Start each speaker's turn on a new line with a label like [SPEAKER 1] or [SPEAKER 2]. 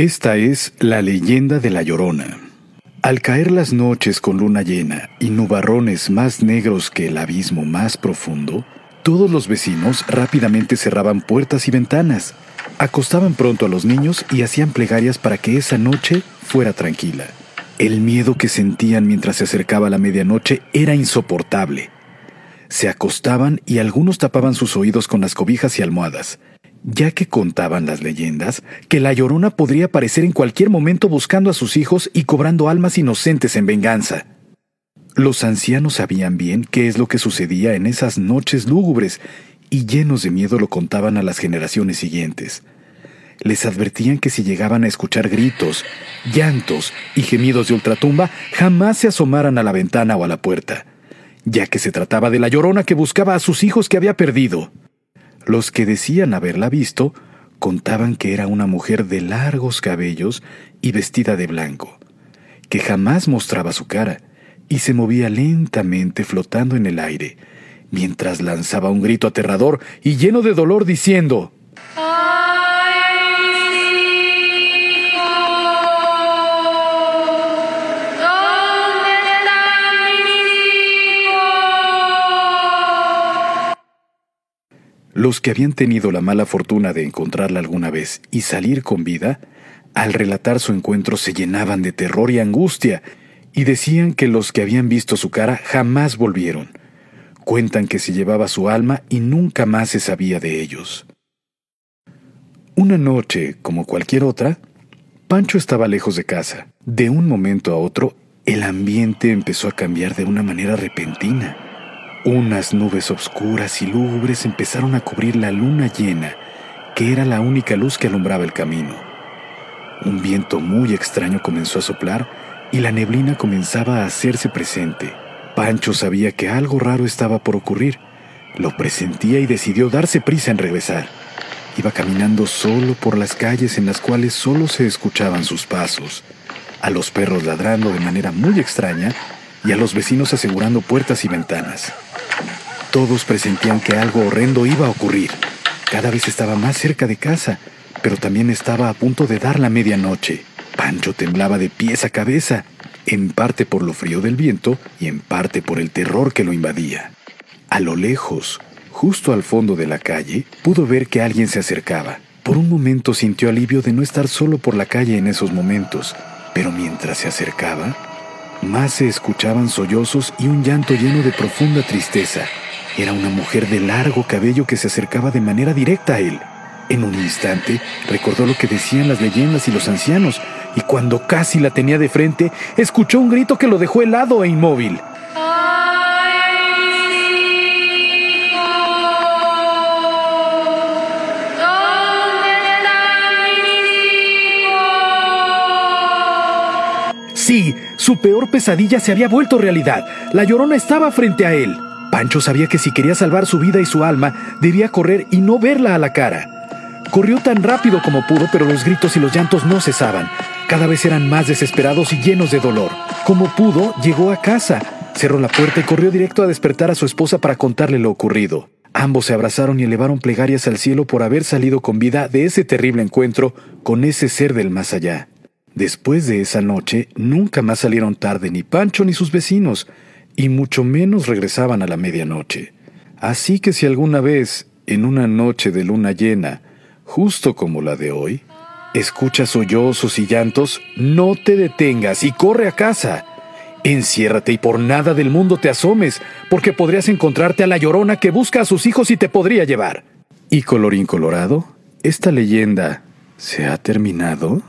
[SPEAKER 1] Esta es la leyenda de la Llorona. Al caer las noches con luna llena y nubarrones más negros que el abismo más profundo, todos los vecinos rápidamente cerraban puertas y ventanas, acostaban pronto a los niños y hacían plegarias para que esa noche fuera tranquila. El miedo que sentían mientras se acercaba la medianoche era insoportable. Se acostaban y algunos tapaban sus oídos con las cobijas y almohadas, ya que contaban las leyendas que la llorona podría aparecer en cualquier momento buscando a sus hijos y cobrando almas inocentes en venganza. Los ancianos sabían bien qué es lo que sucedía en esas noches lúgubres y llenos de miedo lo contaban a las generaciones siguientes. Les advertían que si llegaban a escuchar gritos, llantos y gemidos de ultratumba, jamás se asomaran a la ventana o a la puerta, ya que se trataba de la llorona que buscaba a sus hijos que había perdido. Los que decían haberla visto contaban que era una mujer de largos cabellos y vestida de blanco, que jamás mostraba su cara y se movía lentamente flotando en el aire, mientras lanzaba un grito aterrador y lleno de dolor diciendo, Los que habían tenido la mala fortuna de encontrarla alguna vez y salir con vida, al relatar su encuentro se llenaban de terror y angustia, y decían que los que habían visto su cara jamás volvieron. Cuentan que se llevaba su alma y nunca más se sabía de ellos. Una noche, como cualquier otra, Pancho estaba lejos de casa. De un momento a otro, el ambiente empezó a cambiar de una manera repentina. Unas nubes oscuras y lúgubres empezaron a cubrir la luna llena, que era la única luz que alumbraba el camino. Un viento muy extraño comenzó a soplar y la neblina comenzaba a hacerse presente. Pancho sabía que algo raro estaba por ocurrir. Lo presentía y decidió darse prisa en regresar. Iba caminando solo por las calles en las cuales solo se escuchaban sus pasos, a los perros ladrando de manera muy extraña y a los vecinos asegurando puertas y ventanas. Todos presentían que algo horrendo iba a ocurrir. Cada vez estaba más cerca de casa, pero también estaba a punto de dar la medianoche. Pancho temblaba de pies a cabeza, en parte por lo frío del viento y en parte por el terror que lo invadía. A lo lejos, justo al fondo de la calle, pudo ver que alguien se acercaba. Por un momento sintió alivio de no estar solo por la calle en esos momentos, pero mientras se acercaba, más se escuchaban sollozos y un llanto lleno de profunda tristeza. Era una mujer de largo cabello que se acercaba de manera directa a él. En un instante recordó lo que decían las leyendas y los ancianos, y cuando casi la tenía de frente, escuchó un grito que lo dejó helado e inmóvil. Sí, su peor pesadilla se había vuelto realidad. La llorona estaba frente a él. Pancho sabía que si quería salvar su vida y su alma, debía correr y no verla a la cara. Corrió tan rápido como pudo, pero los gritos y los llantos no cesaban. Cada vez eran más desesperados y llenos de dolor. Como pudo, llegó a casa, cerró la puerta y corrió directo a despertar a su esposa para contarle lo ocurrido. Ambos se abrazaron y elevaron plegarias al cielo por haber salido con vida de ese terrible encuentro con ese ser del más allá. Después de esa noche, nunca más salieron tarde ni Pancho ni sus vecinos, y mucho menos regresaban a la medianoche. Así que si alguna vez, en una noche de luna llena, justo como la de hoy, escuchas sollozos y llantos, no te detengas y corre a casa. Enciérrate y por nada del mundo te asomes, porque podrías encontrarte a la llorona que busca a sus hijos y te podría llevar. Y colorín colorado, esta leyenda se ha terminado.